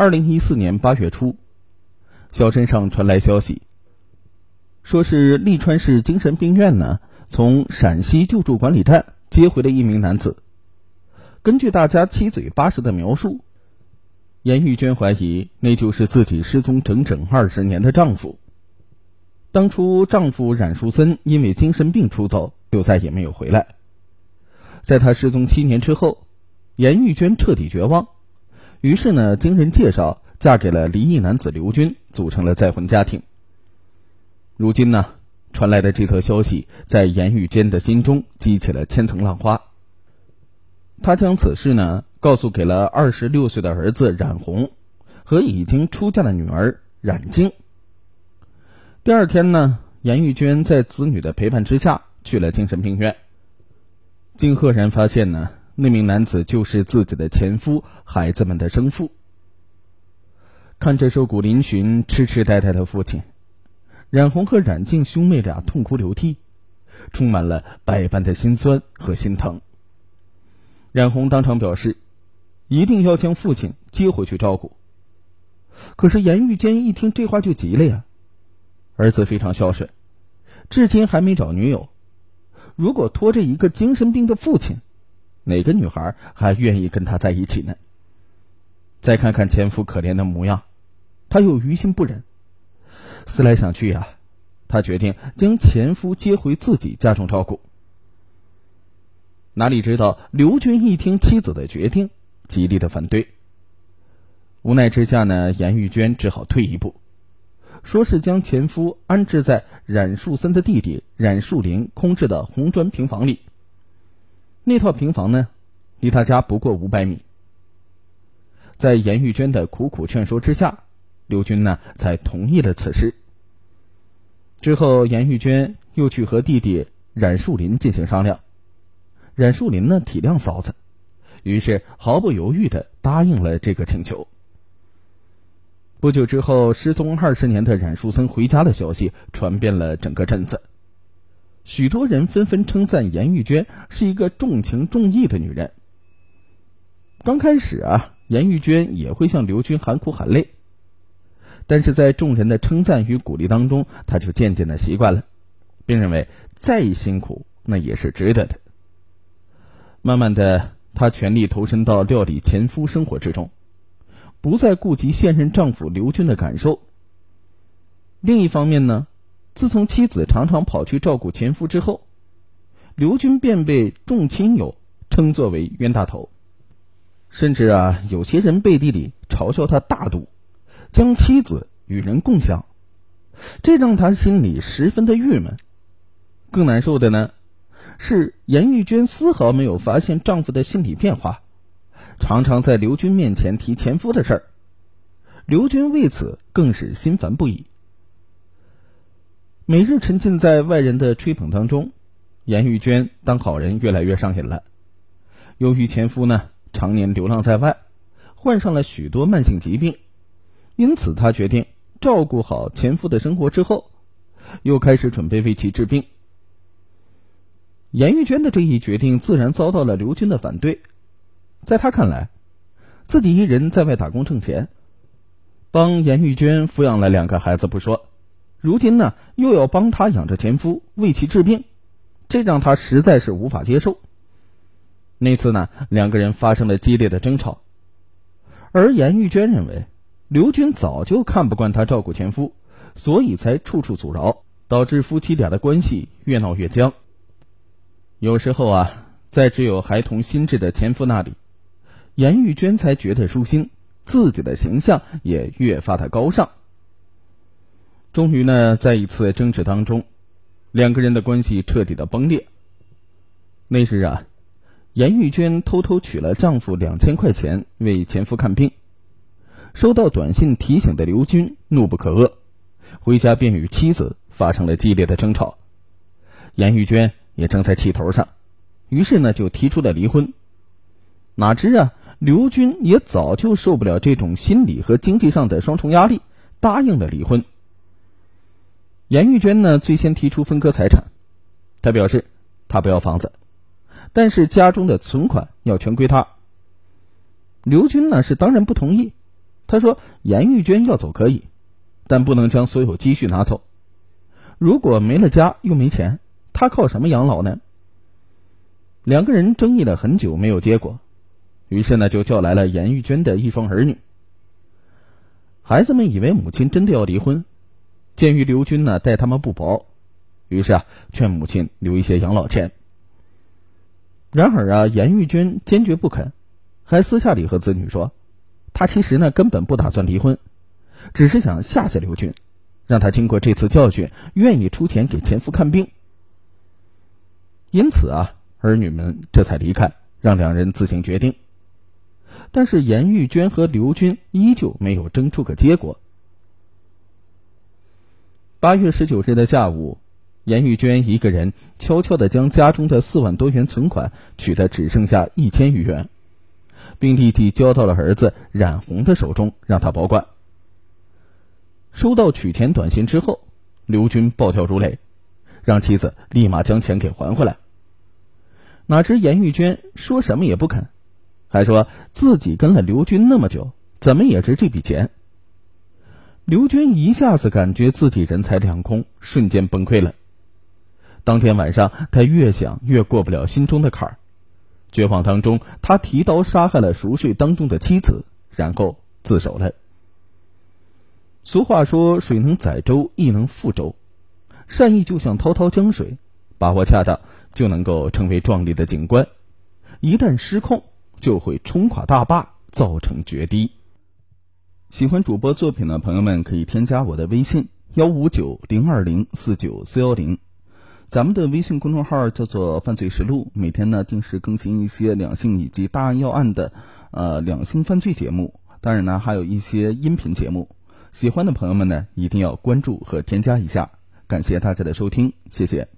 二零一四年八月初，小镇上传来消息，说是利川市精神病院呢，从陕西救助管理站接回了一名男子。根据大家七嘴八舌的描述，严玉娟怀疑那就是自己失踪整整二十年的丈夫。当初丈夫冉树森因为精神病出走，就再也没有回来。在他失踪七年之后，严玉娟彻底绝望。于是呢，经人介绍，嫁给了离异男子刘军，组成了再婚家庭。如今呢，传来的这则消息，在严玉娟的心中激起了千层浪花。她将此事呢，告诉给了二十六岁的儿子冉红，和已经出嫁的女儿冉晶。第二天呢，严玉娟在子女的陪伴之下，去了精神病院。竟赫然发现呢。那名男子就是自己的前夫，孩子们的生父。看着瘦骨嶙峋、痴痴呆呆的父亲，冉红和冉静兄妹俩痛哭流涕，充满了百般的心酸和心疼。冉红当场表示，一定要将父亲接回去照顾。可是严玉坚一听这话就急了呀，儿子非常孝顺，至今还没找女友，如果拖着一个精神病的父亲，哪个女孩还愿意跟他在一起呢？再看看前夫可怜的模样，他又于心不忍。思来想去呀，他决定将前夫接回自己家中照顾。哪里知道刘军一听妻子的决定，极力的反对。无奈之下呢，严玉娟只好退一步，说是将前夫安置在冉树森的弟弟冉树林空置的红砖平房里。那套平房呢，离他家不过五百米。在严玉娟的苦苦劝说之下，刘军呢才同意了此事。之后，严玉娟又去和弟弟冉树林进行商量。冉树林呢体谅嫂子，于是毫不犹豫的答应了这个请求。不久之后，失踪二十年的冉树森回家的消息传遍了整个镇子。许多人纷纷称赞严玉娟是一个重情重义的女人。刚开始啊，严玉娟也会向刘军含苦含泪，但是在众人的称赞与鼓励当中，她就渐渐的习惯了，并认为再辛苦那也是值得的。慢慢的，她全力投身到料理前夫生活之中，不再顾及现任丈夫刘军的感受。另一方面呢？自从妻子常常跑去照顾前夫之后，刘军便被众亲友称作为冤大头，甚至啊，有些人背地里嘲笑他大度，将妻子与人共享，这让他心里十分的郁闷。更难受的呢，是严玉娟丝毫没有发现丈夫的心理变化，常常在刘军面前提前夫的事儿，刘军为此更是心烦不已。每日沉浸在外人的吹捧当中，严玉娟当好人越来越上瘾了。由于前夫呢常年流浪在外，患上了许多慢性疾病，因此她决定照顾好前夫的生活之后，又开始准备为其治病。严玉娟的这一决定自然遭到了刘军的反对。在他看来，自己一人在外打工挣钱，帮严玉娟抚养了两个孩子不说。如今呢，又要帮他养着前夫，为其治病，这让他实在是无法接受。那次呢，两个人发生了激烈的争吵，而严玉娟认为刘军早就看不惯她照顾前夫，所以才处处阻挠，导致夫妻俩的关系越闹越僵。有时候啊，在只有孩童心智的前夫那里，严玉娟才觉得舒心，自己的形象也越发的高尚。终于呢，在一次争执当中，两个人的关系彻底的崩裂。那日啊，严玉娟偷偷取了丈夫两千块钱为前夫看病，收到短信提醒的刘军怒不可遏，回家便与妻子发生了激烈的争吵。严玉娟也正在气头上，于是呢就提出了离婚。哪知啊，刘军也早就受不了这种心理和经济上的双重压力，答应了离婚。严玉娟呢，最先提出分割财产。她表示，她不要房子，但是家中的存款要全归她。刘军呢是当然不同意，他说：“严玉娟要走可以，但不能将所有积蓄拿走。如果没了家又没钱，他靠什么养老呢？”两个人争议了很久没有结果，于是呢就叫来了严玉娟的一双儿女。孩子们以为母亲真的要离婚，鉴于刘军呢待他们不薄，于是啊劝母亲留一些养老钱。然而啊，严玉娟坚决不肯，还私下里和子女说，她其实呢根本不打算离婚，只是想吓吓刘军，让他经过这次教训，愿意出钱给前夫看病。因此啊，儿女们这才离开，让两人自行决定。但是严玉娟和刘军依旧没有争出个结果。八月十九日的下午。严玉娟一个人悄悄的将家中的四万多元存款取得只剩下一千余元，并立即交到了儿子冉红的手中，让他保管。收到取钱短信之后，刘军暴跳如雷，让妻子立马将钱给还回来。哪知严玉娟说什么也不肯，还说自己跟了刘军那么久，怎么也值这笔钱。刘军一下子感觉自己人财两空，瞬间崩溃了。当天晚上，他越想越过不了心中的坎儿，绝望当中，他提刀杀害了熟睡当中的妻子，然后自首了。俗话说：“水能载舟，亦能覆舟。”善意就像滔滔江水，把握恰当就能够成为壮丽的景观；一旦失控，就会冲垮大坝，造成决堤。喜欢主播作品的朋友们可以添加我的微信：幺五九零二零四九四幺零。咱们的微信公众号叫做“犯罪实录”，每天呢定时更新一些两性以及大案要案的呃两性犯罪节目，当然呢还有一些音频节目。喜欢的朋友们呢一定要关注和添加一下，感谢大家的收听，谢谢。